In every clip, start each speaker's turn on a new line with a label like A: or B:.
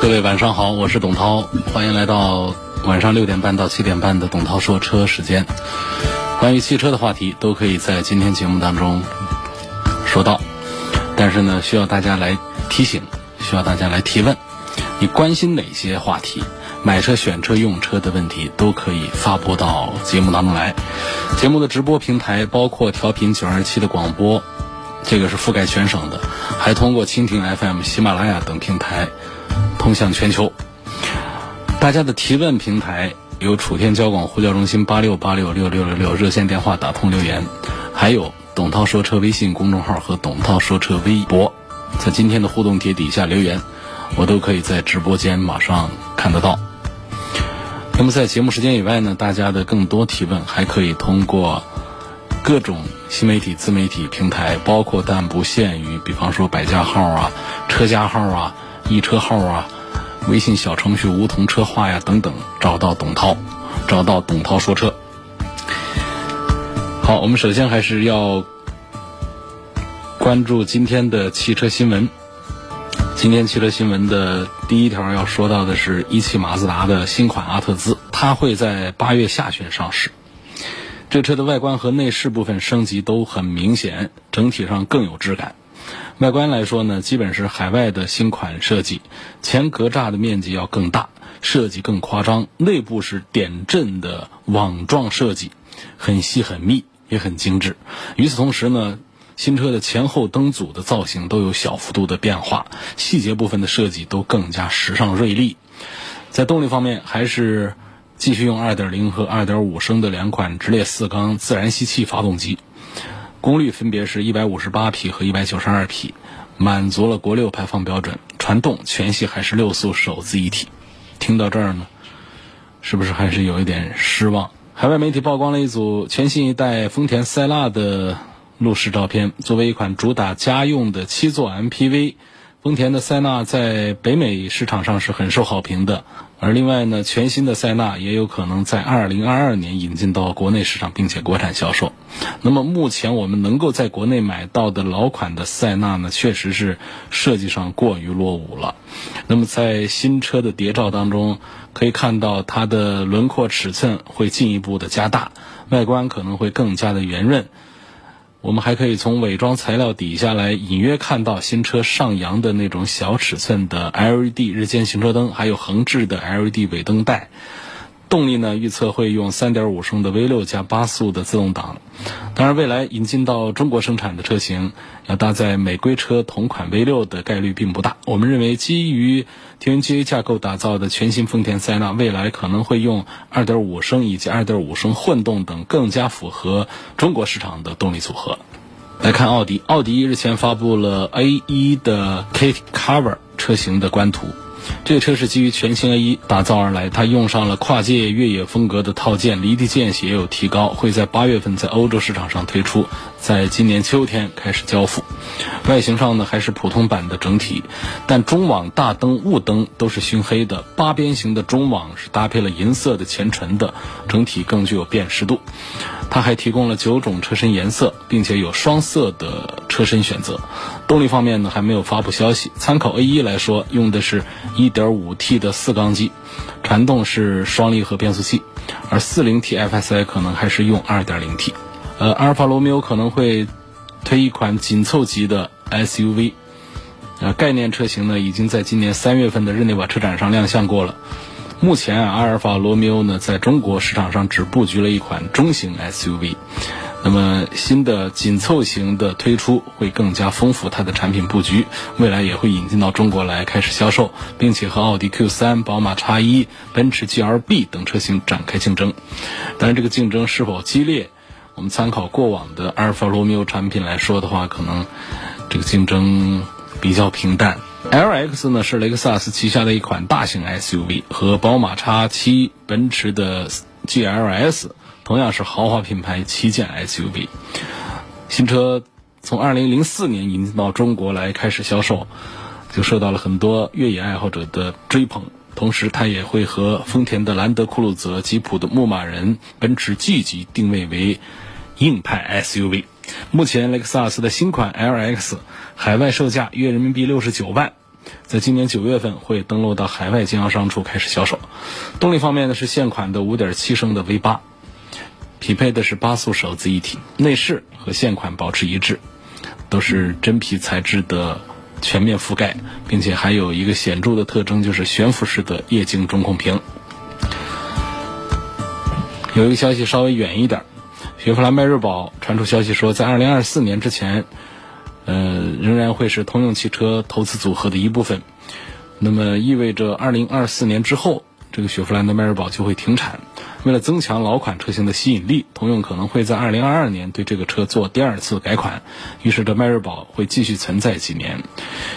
A: 各位晚上好，我是董涛，欢迎来到晚上六点半到七点半的董涛说车时间。关于汽车的话题都可以在今天节目当中说到，但是呢，需要大家来提醒，需要大家来提问。你关心哪些话题？买车、选车、用车的问题都可以发布到节目当中来。节目的直播平台包括调频九二七的广播，这个是覆盖全省的，还通过蜻蜓 FM、喜马拉雅等平台。通向全球，大家的提问平台有楚天交广呼叫中心八六八六六六六六热线电话打通留言，还有董涛说车微信公众号和董涛说车微博，在今天的互动帖底下留言，我都可以在直播间马上看得到。那么在节目时间以外呢，大家的更多提问还可以通过各种新媒体、自媒体平台，包括但不限于，比方说百家号啊、车家号啊。易车号啊，微信小程序梧桐车话呀等等，找到董涛，找到董涛说车。好，我们首先还是要关注今天的汽车新闻。今天汽车新闻的第一条要说到的是一汽马自达的新款阿特兹，它会在八月下旬上市。这车的外观和内饰部分升级都很明显，整体上更有质感。外观来说呢，基本是海外的新款设计，前格栅的面积要更大，设计更夸张。内部是点阵的网状设计，很细很密，也很精致。与此同时呢，新车的前后灯组的造型都有小幅度的变化，细节部分的设计都更加时尚锐利。在动力方面，还是继续用2.0和2.5升的两款直列四缸自然吸气发动机。功率分别是一百五十八匹和一百九十二匹，满足了国六排放标准。传动全系还是六速手自一体。听到这儿呢，是不是还是有一点失望？海外媒体曝光了一组全新一代丰田塞纳的路试照片。作为一款主打家用的七座 MPV。丰田的塞纳在北美市场上是很受好评的，而另外呢，全新的塞纳也有可能在二零二二年引进到国内市场，并且国产销售。那么目前我们能够在国内买到的老款的塞纳呢，确实是设计上过于落伍了。那么在新车的谍照当中，可以看到它的轮廓尺寸会进一步的加大，外观可能会更加的圆润。我们还可以从伪装材料底下来隐约看到新车上扬的那种小尺寸的 LED 日间行车灯，还有横置的 LED 尾灯带。动力呢，预测会用3.5升的 V6 加八速的自动挡。当然，未来引进到中国生产的车型，要搭载美规车同款 V6 的概率并不大。我们认为，基于 TNGA 架构打造的全新丰田塞纳，未来可能会用2.5升以及2.5升混动等更加符合中国市场的动力组合。来看奥迪，奥迪日前发布了 A1 的 Kit Cover 车型的官图。这个车是基于全新 A1 打造而来，它用上了跨界越野风格的套件，离地间隙也有提高，会在八月份在欧洲市场上推出，在今年秋天开始交付。外形上呢还是普通版的整体，但中网、大灯、雾灯都是熏黑的，八边形的中网是搭配了银色的前唇的，整体更具有辨识度。它还提供了九种车身颜色，并且有双色的车身选择。动力方面呢，还没有发布消息。参考 A1 来说，用的是 1.5T 的四缸机，传动是双离合变速器，而 40T FSI 可能还是用 2.0T。呃，阿尔法罗密欧可能会推一款紧凑级的 SUV，呃，概念车型呢已经在今年三月份的日内瓦车展上亮相过了。目前啊，阿尔法罗密欧呢在中国市场上只布局了一款中型 SUV，那么新的紧凑型的推出会更加丰富它的产品布局，未来也会引进到中国来开始销售，并且和奥迪 Q3、宝马 X1、奔驰 GLB 等车型展开竞争。但是，这个竞争是否激烈，我们参考过往的阿尔法罗密欧产品来说的话，可能这个竞争比较平淡。LX 呢是雷克萨斯旗下的一款大型 SUV，和宝马 X7、奔驰的 GLS 同样是豪华品牌旗舰 SUV。新车从2004年引进到中国来开始销售，就受到了很多越野爱好者的追捧。同时，它也会和丰田的兰德酷路泽、吉普的牧马人、奔驰 G 级定位为硬派 SUV。目前，雷克萨斯的新款 LX 海外售价约人民币六十九万。在今年九月份会登陆到海外经销商处开始销售。动力方面呢是现款的5.7升的 V8，匹配的是八速手自一体。内饰和现款保持一致，都是真皮材质的全面覆盖，并且还有一个显著的特征就是悬浮式的液晶中控屏。有一个消息稍微远一点，雪佛兰迈锐宝传出消息说，在2024年之前。呃，仍然会是通用汽车投资组合的一部分。那么意味着，二零二四年之后，这个雪佛兰的迈锐宝就会停产。为了增强老款车型的吸引力，通用可能会在二零二二年对这个车做第二次改款。于是，这迈锐宝会继续存在几年。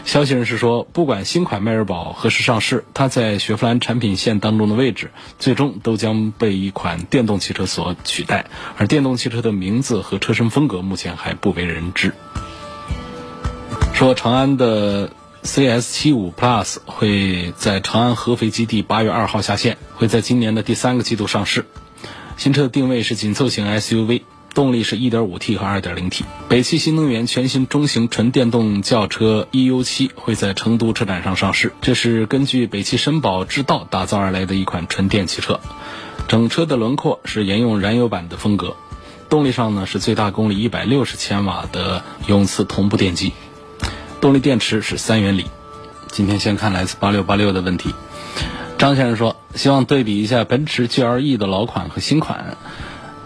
A: 消息人士说，不管新款迈锐宝何时上市，它在雪佛兰产品线当中的位置，最终都将被一款电动汽车所取代。而电动汽车的名字和车身风格，目前还不为人知。说长安的 CS75 Plus 会在长安合肥基地八月二号下线，会在今年的第三个季度上市。新车的定位是紧凑型 SUV，动力是 1.5T 和 2.0T。北汽新能源全新中型纯电动轿车 EU7 会在成都车展上上市，这是根据北汽绅宝之道打造而来的一款纯电汽车。整车的轮廓是沿用燃油版的风格，动力上呢是最大功率160千瓦的永磁同步电机。动力电池是三元锂。今天先看来自八六八六的问题。张先生说，希望对比一下奔驰 GLE 的老款和新款。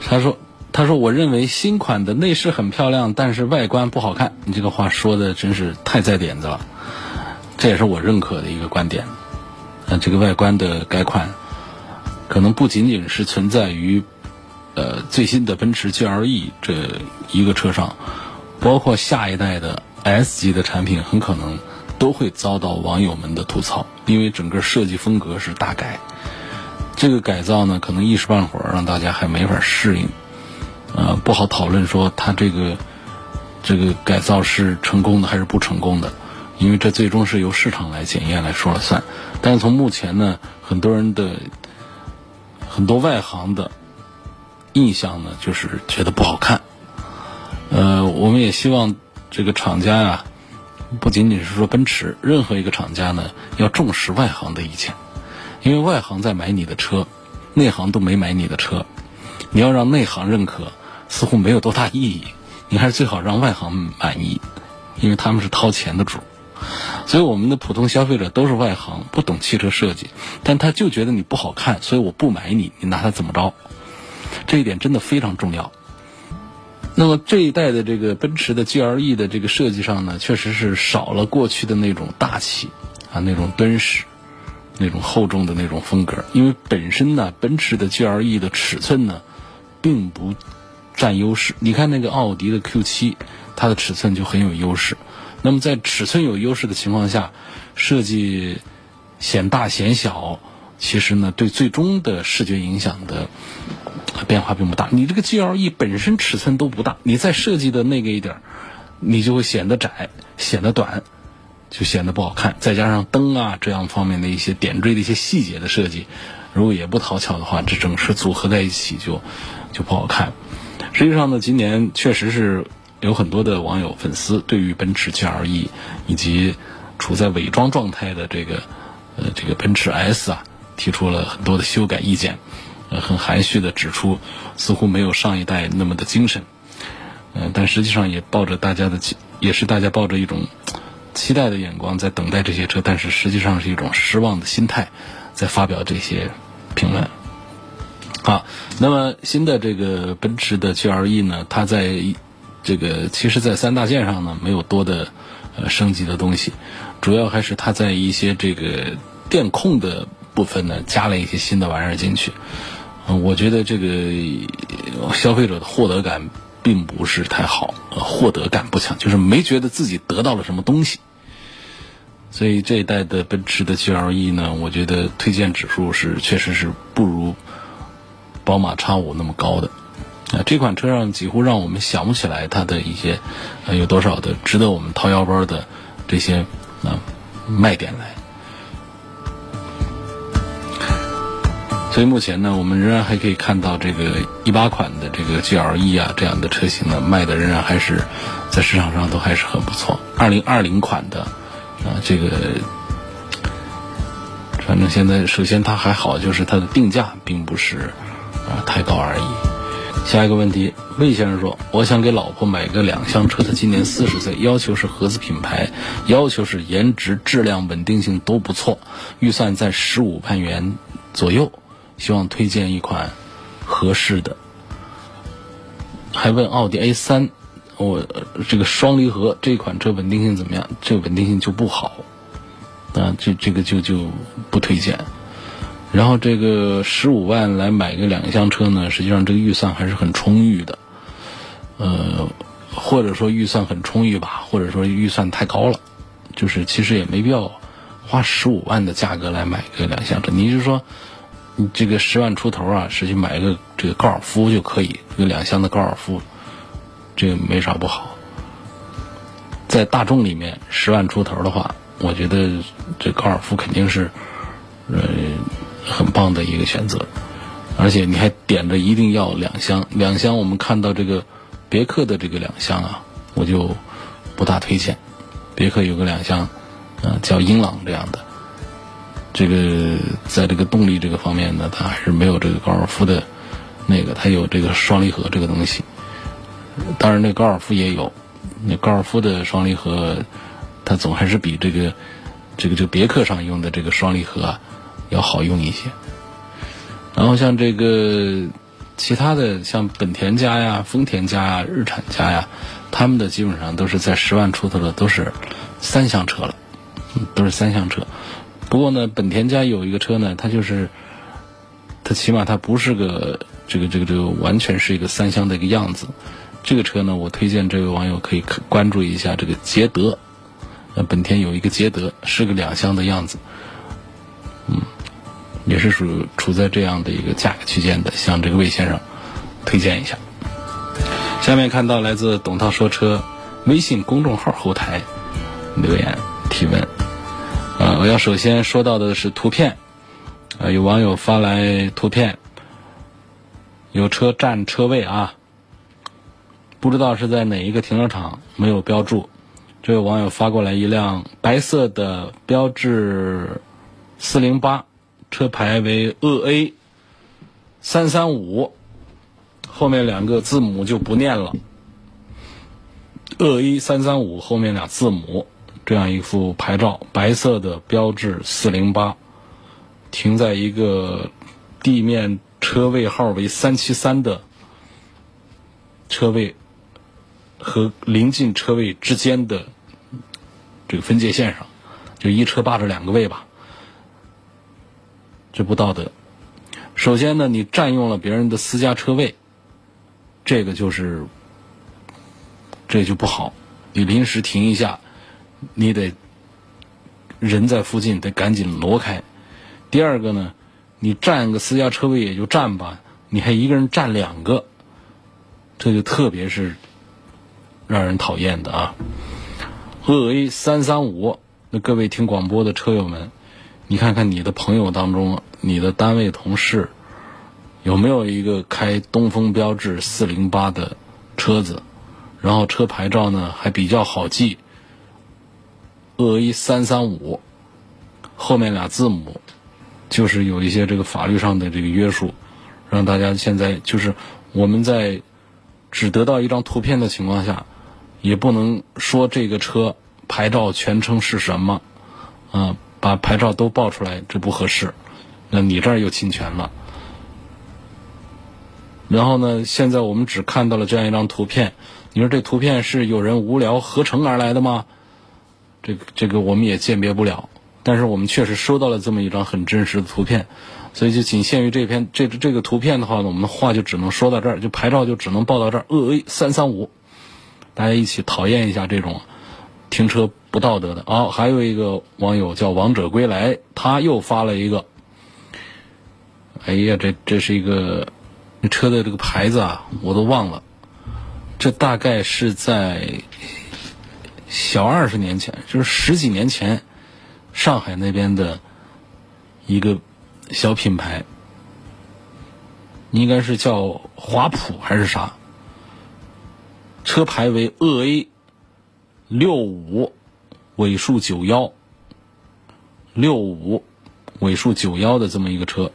A: 他说，他说我认为新款的内饰很漂亮，但是外观不好看。你这个话说的真是太在点子了，这也是我认可的一个观点。呃，这个外观的改款，可能不仅仅是存在于呃最新的奔驰 GLE 这一个车上，包括下一代的。S 级的产品很可能都会遭到网友们的吐槽，因为整个设计风格是大改。这个改造呢，可能一时半会儿让大家还没法适应，呃，不好讨论说它这个这个改造是成功的还是不成功的，因为这最终是由市场来检验来说了算。但是从目前呢，很多人的很多外行的印象呢，就是觉得不好看。呃，我们也希望。这个厂家呀，不仅仅是说奔驰，任何一个厂家呢，要重视外行的意见，因为外行在买你的车，内行都没买你的车，你要让内行认可，似乎没有多大意义，你还是最好让外行满意，因为他们是掏钱的主，所以我们的普通消费者都是外行，不懂汽车设计，但他就觉得你不好看，所以我不买你，你拿它怎么着？这一点真的非常重要。那么这一代的这个奔驰的 GLE 的这个设计上呢，确实是少了过去的那种大气啊，那种敦实、那种厚重的那种风格。因为本身呢，奔驰的 GLE 的尺寸呢，并不占优势。你看那个奥迪的 Q7，它的尺寸就很有优势。那么在尺寸有优势的情况下，设计显大显小，其实呢，对最终的视觉影响的。它变化并不大，你这个 GLE 本身尺寸都不大，你再设计的那个一点，你就会显得窄，显得短，就显得不好看。再加上灯啊这样方面的一些点缀的一些细节的设计，如果也不讨巧的话，这整车组合在一起就就不好看。实际上呢，今年确实是有很多的网友粉丝对于奔驰 GLE 以及处在伪装状态的这个呃这个奔驰 S 啊，提出了很多的修改意见。呃，很含蓄的指出，似乎没有上一代那么的精神，嗯，但实际上也抱着大家的，也是大家抱着一种期待的眼光在等待这些车，但是实际上是一种失望的心态，在发表这些评论。好，那么新的这个奔驰的 GLE 呢，它在这个其实，在三大件上呢，没有多的呃升级的东西，主要还是它在一些这个电控的部分呢，加了一些新的玩意儿进去。我觉得这个消费者的获得感并不是太好，获得感不强，就是没觉得自己得到了什么东西。所以这一代的奔驰的 GLE 呢，我觉得推荐指数是确实是不如宝马 X 五那么高的。啊，这款车上几乎让我们想不起来它的一些呃有多少的值得我们掏腰包的这些啊卖点来。所以目前呢，我们仍然还可以看到这个一八款的这个 GLE 啊这样的车型呢，卖的仍然还是在市场上都还是很不错。二零二零款的啊，这个反正现在首先它还好，就是它的定价并不是啊太高而已。下一个问题，魏先生说：“我想给老婆买个两厢车，她今年四十岁，要求是合资品牌，要求是颜值、质量、稳定性都不错，预算在十五万元左右，希望推荐一款合适的。”还问奥迪 A 三，我这个双离合这款车稳定性怎么样？这稳定性就不好，啊，这这个就就不推荐。然后这个十五万来买个两厢车呢，实际上这个预算还是很充裕的，呃，或者说预算很充裕吧，或者说预算太高了，就是其实也没必要花十五万的价格来买个两厢车。你是说，你这个十万出头啊，是去买一个这个高尔夫就可以，这个两厢的高尔夫，这个没啥不好。在大众里面，十万出头的话，我觉得这高尔夫肯定是，呃。很棒的一个选择，而且你还点着一定要两厢，两厢我们看到这个别克的这个两厢啊，我就不大推荐。别克有个两厢，啊叫英朗这样的，这个在这个动力这个方面呢，它还是没有这个高尔夫的那个，它有这个双离合这个东西。当然，那高尔夫也有，那高尔夫的双离合，它总还是比这个这个这个别克上用的这个双离合。要好用一些，然后像这个其他的，像本田家呀、丰田家呀、日产家呀，他们的基本上都是在十万出头的，都是三厢车了，都是三厢车。不过呢，本田家有一个车呢，它就是它起码它不是个这个这个这个完全是一个三厢的一个样子。这个车呢，我推荐这位网友可以关注一下这个捷德，呃，本田有一个捷德是个两厢的样子，嗯。也是属处在这样的一个价格区间的，向这个魏先生推荐一下。下面看到来自董涛说车微信公众号后台留言提问，呃，我要首先说到的是图片，呃，有网友发来图片，有车占车位啊，不知道是在哪一个停车场，没有标注。这位网友发过来一辆白色的标致四零八。车牌为鄂 A 三三五，后面两个字母就不念了。鄂 A 三三五后面俩字母，这样一副牌照，白色的标志四零八，停在一个地面车位号为三七三的车位和临近车位之间的这个分界线上，就一车霸着两个位吧。这不道德。首先呢，你占用了别人的私家车位，这个就是，这就不好。你临时停一下，你得人在附近，得赶紧挪开。第二个呢，你占个私家车位也就占吧，你还一个人占两个，这就特别是让人讨厌的啊。鄂 A 三三五，那各位听广播的车友们。你看看你的朋友当中，你的单位同事有没有一个开东风标致四零八的车子？然后车牌照呢还比较好记，鄂 A 三三五后面俩字母，就是有一些这个法律上的这个约束，让大家现在就是我们在只得到一张图片的情况下，也不能说这个车牌照全称是什么，啊。把牌照都报出来，这不合适。那你这儿又侵权了。然后呢，现在我们只看到了这样一张图片。你说这图片是有人无聊合成而来的吗？这个这个我们也鉴别不了。但是我们确实收到了这么一张很真实的图片，所以就仅限于这篇这这个图片的话呢，我们的话就只能说到这儿，就牌照就只能报到这儿。鄂 A 三三五，大家一起讨厌一下这种停车。不道德的。哦，还有一个网友叫王者归来，他又发了一个，哎呀，这这是一个车的这个牌子啊，我都忘了，这大概是在小二十年前，就是十几年前，上海那边的一个小品牌，应该是叫华普还是啥？车牌为鄂 A 六五尾数九幺六五尾数九幺的这么一个车，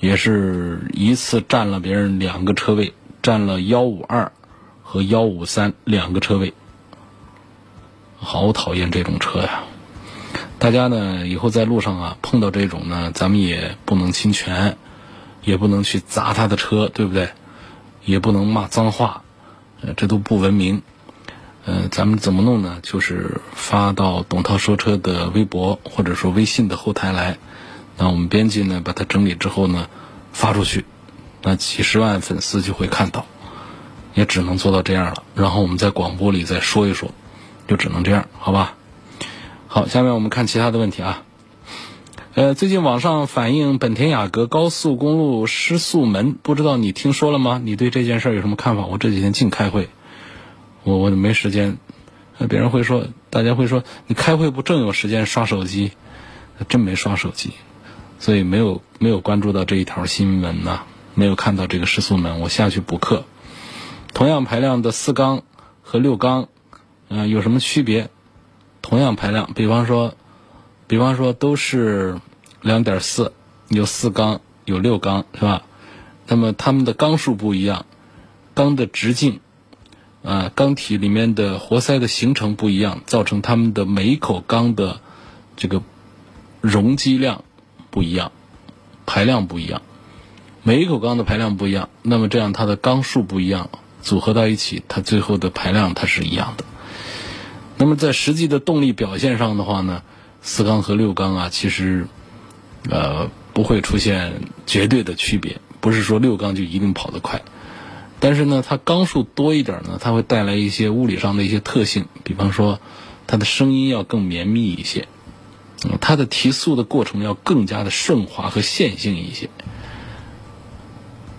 A: 也是一次占了别人两个车位，占了幺五二和幺五三两个车位，好讨厌这种车呀！大家呢以后在路上啊碰到这种呢，咱们也不能侵权，也不能去砸他的车，对不对？也不能骂脏话。呃，这都不文明。呃，咱们怎么弄呢？就是发到董涛说车的微博或者说微信的后台来，那我们编辑呢把它整理之后呢发出去，那几十万粉丝就会看到，也只能做到这样了。然后我们在广播里再说一说，就只能这样，好吧？好，下面我们看其他的问题啊。呃，最近网上反映本田雅阁高速公路失速门，不知道你听说了吗？你对这件事有什么看法？我这几天净开会，我我没时间。别人会说，大家会说，你开会不正有时间刷手机？真没刷手机，所以没有没有关注到这一条新闻呢，没有看到这个失速门。我下去补课。同样排量的四缸和六缸，嗯，有什么区别？同样排量，比方说。比方说都是两点四，有四缸有六缸是吧？那么它们的缸数不一样，缸的直径，啊，缸体里面的活塞的形成不一样，造成它们的每一口缸的这个容积量不一样，排量不一样，每一口缸的排量不一样，那么这样它的缸数不一样，组合到一起，它最后的排量它是一样的。那么在实际的动力表现上的话呢？四缸和六缸啊，其实，呃，不会出现绝对的区别。不是说六缸就一定跑得快，但是呢，它缸数多一点呢，它会带来一些物理上的一些特性，比方说，它的声音要更绵密一些，它的提速的过程要更加的顺滑和线性一些。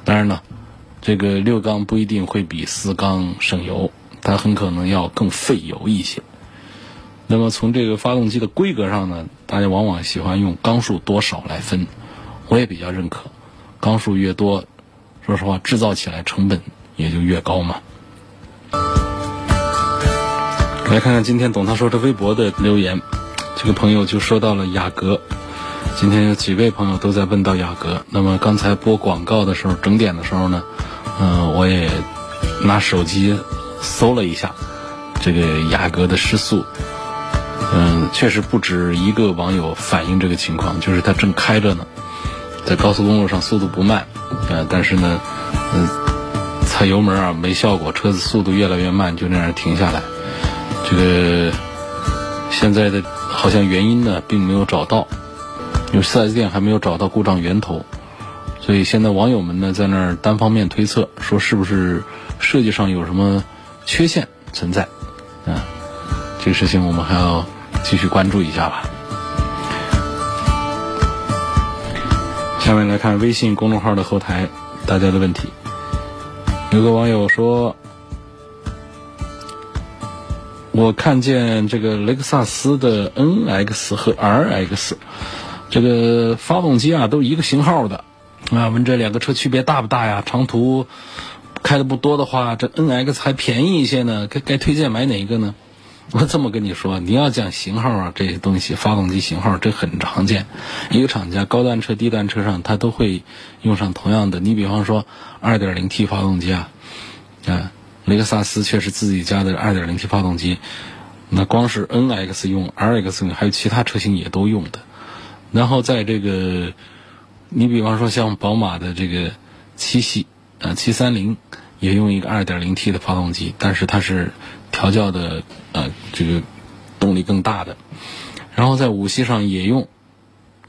A: 当然了，这个六缸不一定会比四缸省油，它很可能要更费油一些。那么从这个发动机的规格上呢，大家往往喜欢用缸数多少来分，我也比较认可，缸数越多，说实话制造起来成本也就越高嘛。来看看今天董涛说的微博的留言，这个朋友就说到了雅阁，今天有几位朋友都在问到雅阁。那么刚才播广告的时候，整点的时候呢，嗯，我也拿手机搜了一下这个雅阁的时速。嗯，确实不止一个网友反映这个情况，就是他正开着呢，在高速公路上速度不慢，呃，但是呢，嗯，踩油门啊没效果，车子速度越来越慢，就那样停下来。这个现在的好像原因呢并没有找到，因为 4S 店还没有找到故障源头，所以现在网友们呢在那儿单方面推测，说是不是设计上有什么缺陷存在，啊，这个事情我们还要。继续关注一下吧。下面来看微信公众号的后台，大家的问题。有个网友说：“我看见这个雷克萨斯的 NX 和 RX，这个发动机啊都一个型号的啊，问这两个车区别大不大呀？长途开的不多的话，这 NX 还便宜一些呢，该该推荐买哪一个呢？”我这么跟你说，你要讲型号啊，这些东西，发动机型号这很常见。一个厂家高端车、低端车上，它都会用上同样的。你比方说，2.0T 发动机啊，啊，雷克萨斯却是自己家的 2.0T 发动机。那光是 NX 用，RX 用，还有其他车型也都用的。然后在这个，你比方说像宝马的这个七系啊，730也用一个 2.0T 的发动机，但是它是。调教的呃这个动力更大的，然后在五系上也用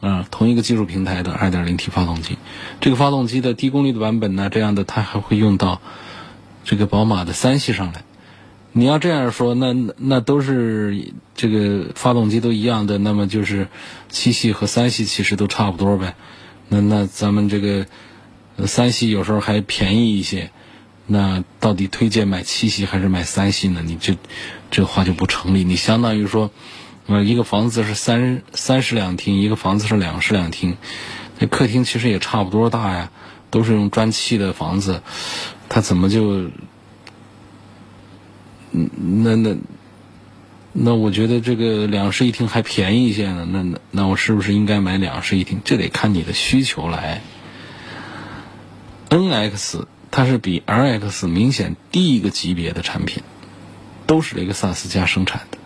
A: 啊同一个技术平台的 2.0T 发动机，这个发动机的低功率的版本呢，这样的它还会用到这个宝马的三系上来。你要这样说，那那都是这个发动机都一样的，那么就是七系和三系其实都差不多呗。那那咱们这个三系有时候还便宜一些，那到底推荐买七系还是买三系呢？你这这话就不成立。你相当于说，呃，一个房子是三三室两厅，一个房子是两室两厅，那客厅其实也差不多大呀，都是用砖砌的房子，它怎么就？嗯，那那那，我觉得这个两室一厅还便宜一些呢。那那那，我是不是应该买两室一厅？这得看你的需求来。N X 它是比 R X 明显低一个级别的产品，都是雷克萨斯家生产的，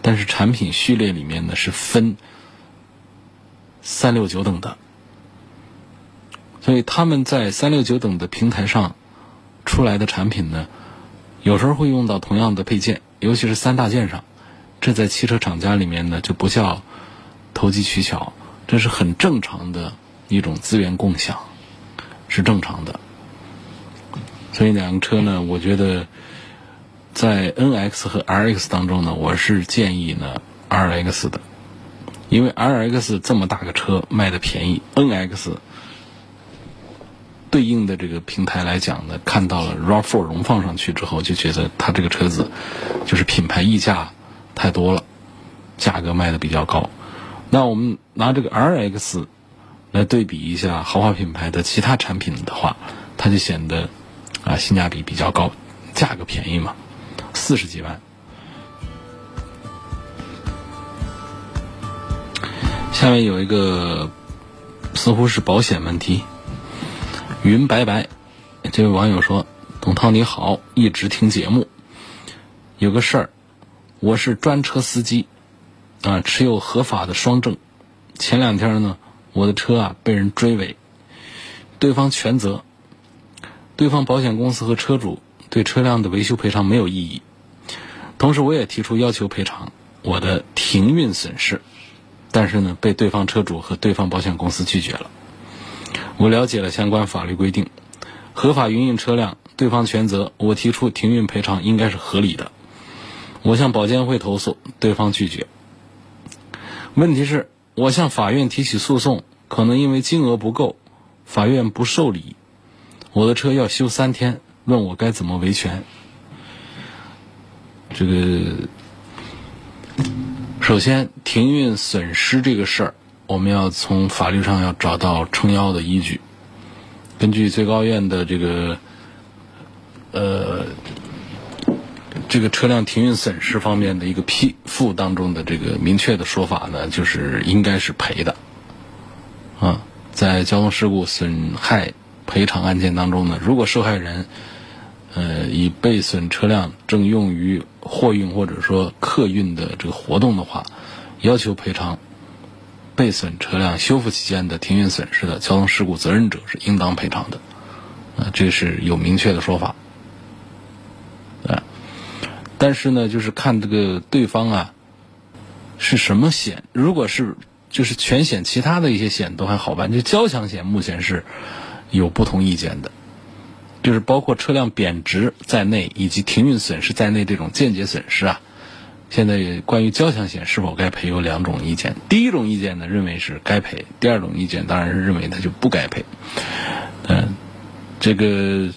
A: 但是产品序列里面呢是分三六九等的，所以他们在三六九等的平台上出来的产品呢。有时候会用到同样的配件，尤其是三大件上，这在汽车厂家里面呢就不叫投机取巧，这是很正常的一种资源共享，是正常的。所以两个车呢，我觉得在 NX 和 RX 当中呢，我是建议呢 RX 的，因为 RX 这么大个车卖的便宜，NX。对应的这个平台来讲呢，看到了 RAV4 荣放上去之后，就觉得它这个车子就是品牌溢价太多了，价格卖的比较高。那我们拿这个 RX 来对比一下豪华品牌的其他产品的话，它就显得啊性价比比较高，价格便宜嘛，四十几万。下面有一个似乎是保险问题。云白白，这位网友说：“董涛你好，一直听节目。有个事儿，我是专车司机，啊，持有合法的双证。前两天呢，我的车啊被人追尾，对方全责，对方保险公司和车主对车辆的维修赔偿没有异议。同时，我也提出要求赔偿我的停运损失，但是呢，被对方车主和对方保险公司拒绝了。”我了解了相关法律规定，合法营运车辆，对方全责。我提出停运赔偿应该是合理的。我向保监会投诉，对方拒绝。问题是，我向法院提起诉讼，可能因为金额不够，法院不受理。我的车要修三天，问我该怎么维权？这个，首先停运损失这个事儿。我们要从法律上要找到撑腰的依据。根据最高院的这个，呃，这个车辆停运损失方面的一个批复当中的这个明确的说法呢，就是应该是赔的。啊，在交通事故损害赔偿案件当中呢，如果受害人，呃，以被损车辆正用于货运或者说客运的这个活动的话，要求赔偿。被损车辆修复期间的停运损失的交通事故责任者是应当赔偿的，啊，这是有明确的说法，啊，但是呢，就是看这个对方啊是什么险，如果是就是全险，其他的一些险都还好办，就交强险目前是有不同意见的，就是包括车辆贬值在内以及停运损失在内这种间接损失啊。现在关于交强险是否该赔有两种意见。第一种意见呢，认为是该赔；第二种意见当然是认为它就不该赔。嗯，这个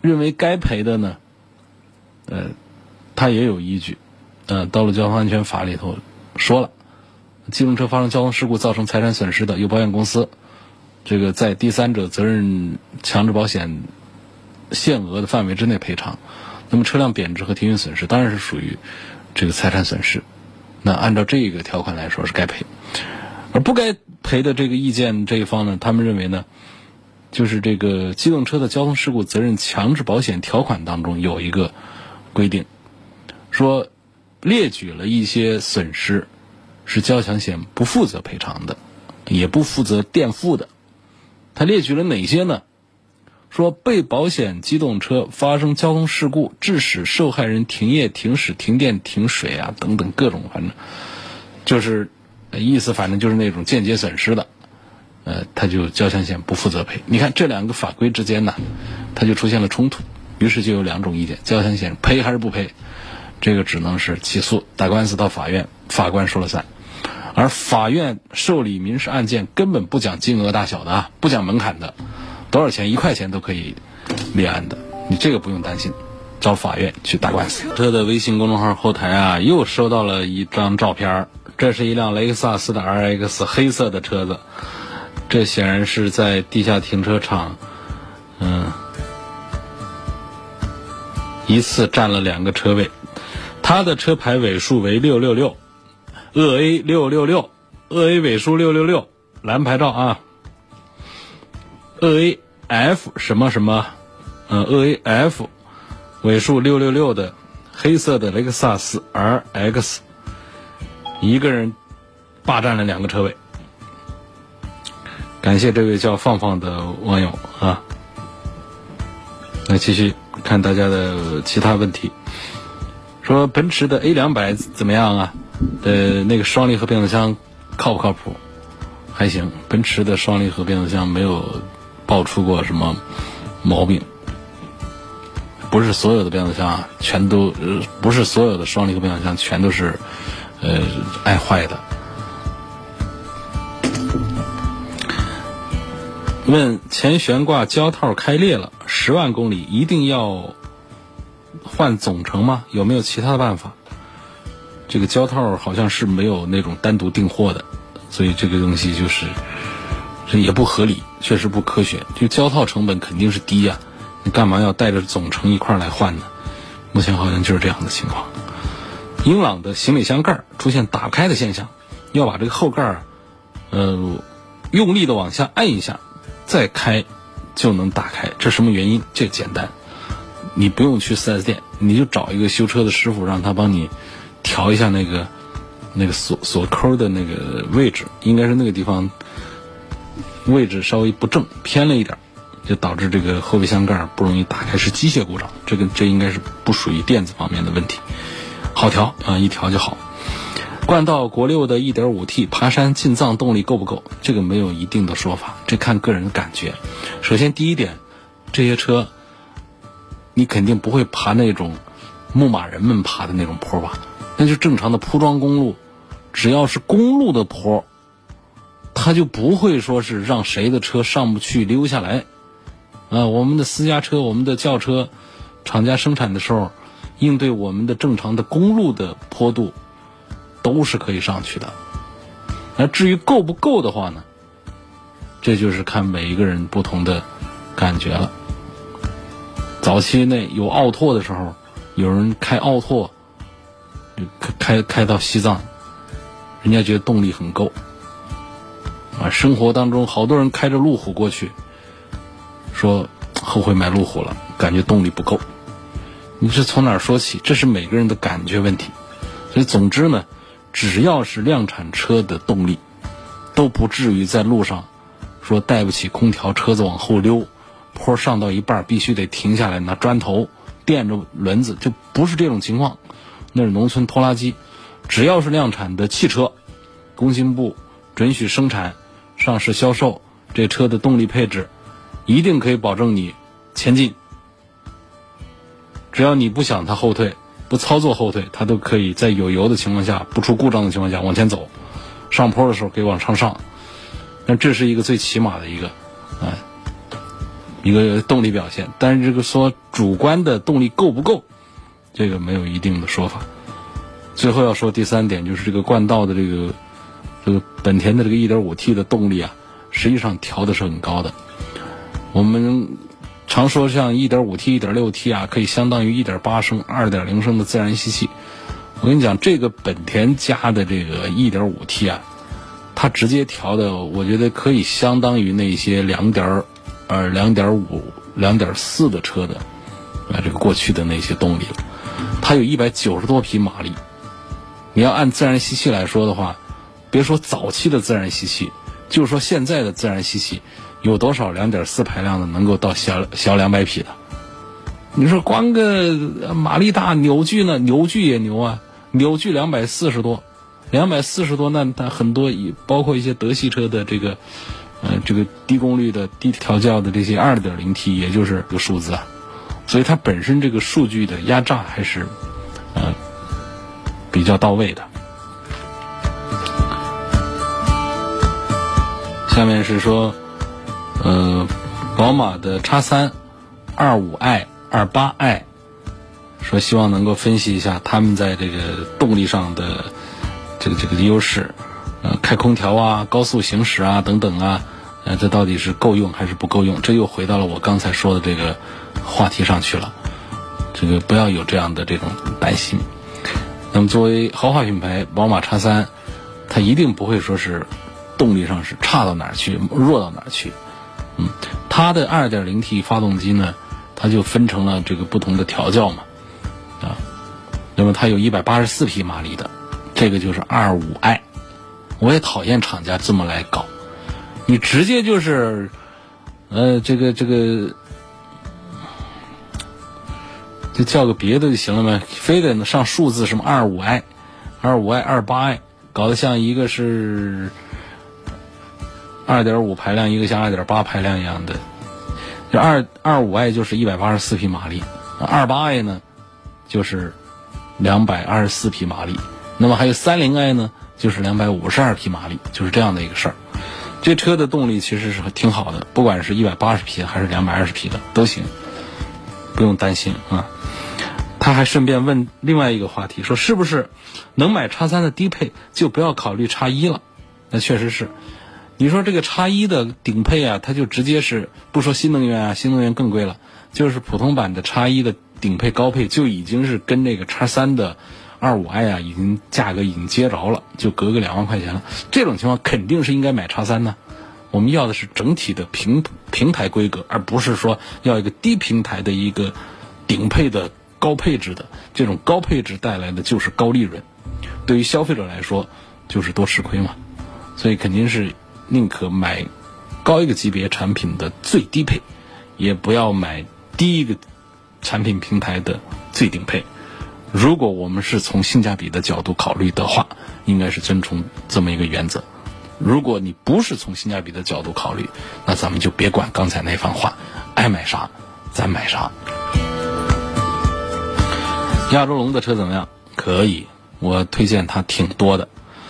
A: 认为该赔的呢，呃，他也有依据。呃，道路交通安全法里头说了，机动车发生交通事故造成财产损失的，由保险公司这个在第三者责任强制保险限额的范围之内赔偿。那么车辆贬值和停运损失当然是属于这个财产损失，那按照这个条款来说是该赔，而不该赔的这个意见这一方呢，他们认为呢，就是这个机动车的交通事故责任强制保险条款当中有一个规定，说列举了一些损失是交强险不负责赔偿的，也不负责垫付的，他列举了哪些呢？说被保险机动车发生交通事故，致使受害人停业、停驶、停电、停水啊等等各种，反正就是意思，反正就是那种间接损失的，呃，他就交强险不负责赔。你看这两个法规之间呢，它就出现了冲突。于是就有两种意见：交强险赔还是不赔？这个只能是起诉打官司到法院，法官说了算。而法院受理民事案件根本不讲金额大小的啊，不讲门槛的，多少钱一块钱都可以立案的，你这个不用担心。找法院去打官司。车的微信公众号后台啊，又收到了一张照片这是一辆雷克萨斯的 RX 黑色的车子，这显然是在地下停车场，嗯，一次占了两个车位。它的车牌尾数为六六六，鄂 A 六六六，鄂 A 尾数六六六，蓝牌照啊。鄂 A F 什么什么，呃，鄂 A F。尾数六六六的黑色的雷克萨斯 RX，一个人霸占了两个车位。感谢这位叫放放的网友啊。来继续看大家的其他问题，说奔驰的 A 两百怎么样啊？呃，那个双离合变速箱靠不靠谱？还行，奔驰的双离合变速箱没有爆出过什么毛病。不是所有的变速箱啊全都，不是所有的双离合变速箱全都是，呃，爱坏的。问前悬挂胶套开裂了，十万公里一定要换总成吗？有没有其他的办法？这个胶套好像是没有那种单独订货的，所以这个东西就是这也不合理，确实不科学。就胶套成本肯定是低呀。你干嘛要带着总成一块来换呢？目前好像就是这样的情况。英朗的行李箱盖出现打开的现象，要把这个后盖儿，呃，用力的往下按一下，再开就能打开。这什么原因？这简单，你不用去 4S 店，你就找一个修车的师傅，让他帮你调一下那个那个锁锁扣的那个位置，应该是那个地方位置稍微不正，偏了一点。就导致这个后备箱盖不容易打开，是机械故障。这个这应该是不属于电子方面的问题，好调啊，一调就好。冠道国六的 1.5T 爬山进藏动力够不够？这个没有一定的说法，这看个人的感觉。首先第一点，这些车你肯定不会爬那种牧马人们爬的那种坡吧？那就正常的铺装公路，只要是公路的坡，它就不会说是让谁的车上不去溜下来。啊，我们的私家车、我们的轿车，厂家生产的时候，应对我们的正常的公路的坡度，都是可以上去的。那至于够不够的话呢？这就是看每一个人不同的感觉了。早期那有奥拓的时候，有人开奥拓，开开到西藏，人家觉得动力很够。啊，生活当中好多人开着路虎过去。说后悔买路虎了，感觉动力不够。你是从哪儿说起？这是每个人的感觉问题。所以总之呢，只要是量产车的动力，都不至于在路上说带不起空调，车子往后溜，坡上到一半必须得停下来拿砖头垫着轮子，就不是这种情况。那是农村拖拉机。只要是量产的汽车，工信部准许生产、上市销售，这车的动力配置。一定可以保证你前进，只要你不想它后退，不操作后退，它都可以在有油的情况下，不出故障的情况下往前走。上坡的时候可以往上上，那这是一个最起码的一个，哎，一个动力表现。但是这个说主观的动力够不够，这个没有一定的说法。最后要说第三点，就是这个冠道的这个这个本田的这个 1.5T 的动力啊，实际上调的是很高的。我们常说像 1.5T、1.6T 啊，可以相当于1.8升、2.0升的自然吸气。我跟你讲，这个本田家的这个 1.5T 啊，它直接调的，我觉得可以相当于那些2点呃2.5、2.4的车的啊，这个过去的那些动力了。它有一百九十多匹马力。你要按自然吸气来说的话，别说早期的自然吸气，就是说现在的自然吸气。有多少两点四排量的能够到小小两百匹的？你说光个马力大扭矩呢？扭矩也牛啊，扭矩两百四十多，两百四十多，那它很多包括一些德系车的这个，呃，这个低功率的低调教的这些二点零 T，也就是个数字啊，所以它本身这个数据的压榨还是呃比较到位的。下面是说，呃，宝马的叉三、二五 i、二八 i，说希望能够分析一下他们在这个动力上的这个这个优势，呃，开空调啊、高速行驶啊等等啊，呃，这到底是够用还是不够用？这又回到了我刚才说的这个话题上去了。这个不要有这样的这种担心。那么作为豪华品牌，宝马叉三，它一定不会说是。动力上是差到哪儿去，弱到哪儿去？嗯，它的 2.0T 发动机呢，它就分成了这个不同的调教嘛，啊，那么它有一百八十四匹马力的，这个就是 25i。我也讨厌厂家这么来搞，你直接就是，呃，这个这个，叫个别的就行了嘛，非得上数字什么 25i、25i、28i，搞得像一个是。二点五排量，一个像二点八排量一样的，就二二五 i 就是一百八十四匹马力，二八 i 呢就是两百二十四匹马力，那么还有三零 i 呢就是两百五十二匹马力，就是这样的一个事儿。这车的动力其实是挺好的，不管是一百八十匹还是两百二十匹的都行，不用担心啊。他还顺便问另外一个话题，说是不是能买叉三的低配就不要考虑叉一了？那确实是。你说这个叉一的顶配啊，它就直接是不说新能源啊，新能源更贵了，就是普通版的叉一的顶配高配就已经是跟这个叉三的二五 i 啊，已经价格已经接着了，就隔个两万块钱了。这种情况肯定是应该买叉三呢。我们要的是整体的平平台规格，而不是说要一个低平台的一个顶配的高配置的。这种高配置带来的就是高利润，对于消费者来说就是多吃亏嘛。所以肯定是。宁可买高一个级别产品的最低配，也不要买低一个产品平台的最顶配。如果我们是从性价比的角度考虑的话，应该是遵从这么一个原则。如果你不是从性价比的角度考虑，那咱们就别管刚才那番话，爱买啥咱买啥。亚洲龙的车怎么样？可以，我推荐它挺多的。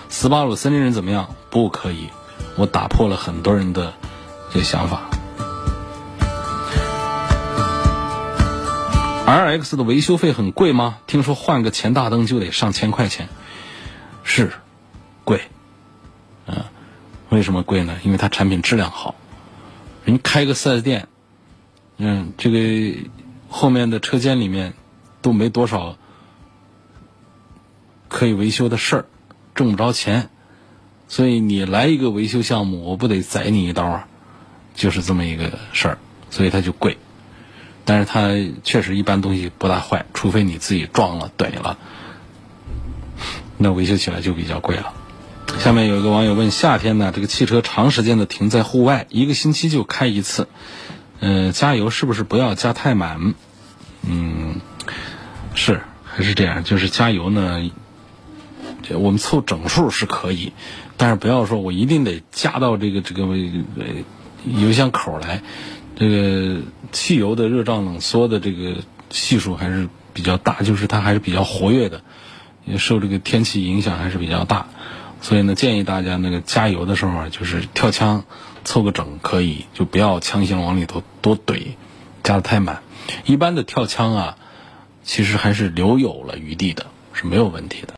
A: 斯巴鲁森林人怎么样？不可以。我打破了很多人的这想法。R X 的维修费很贵吗？听说换个前大灯就得上千块钱，是贵。嗯，为什么贵呢？因为它产品质量好。人开个四 S 店，嗯，这个后面的车间里面都没多少可以维修的事儿，挣不着钱。所以你来一个维修项目，我不得宰你一刀啊？就是这么一个事儿，所以它就贵。但是它确实一般东西不大坏，除非你自己撞了怼了，那维修起来就比较贵了。下面有一个网友问：夏天呢，这个汽车长时间的停在户外，一个星期就开一次，嗯，加油是不是不要加太满？嗯，是还是这样？就是加油呢，我们凑整数是可以。但是不要说，我一定得加到这个这个油箱口来。这个汽油的热胀冷缩的这个系数还是比较大，就是它还是比较活跃的，也受这个天气影响还是比较大。所以呢，建议大家那个加油的时候啊，就是跳枪凑个整可以，就不要强行往里头多怼，加的太满。一般的跳枪啊，其实还是留有了余地的，是没有问题的。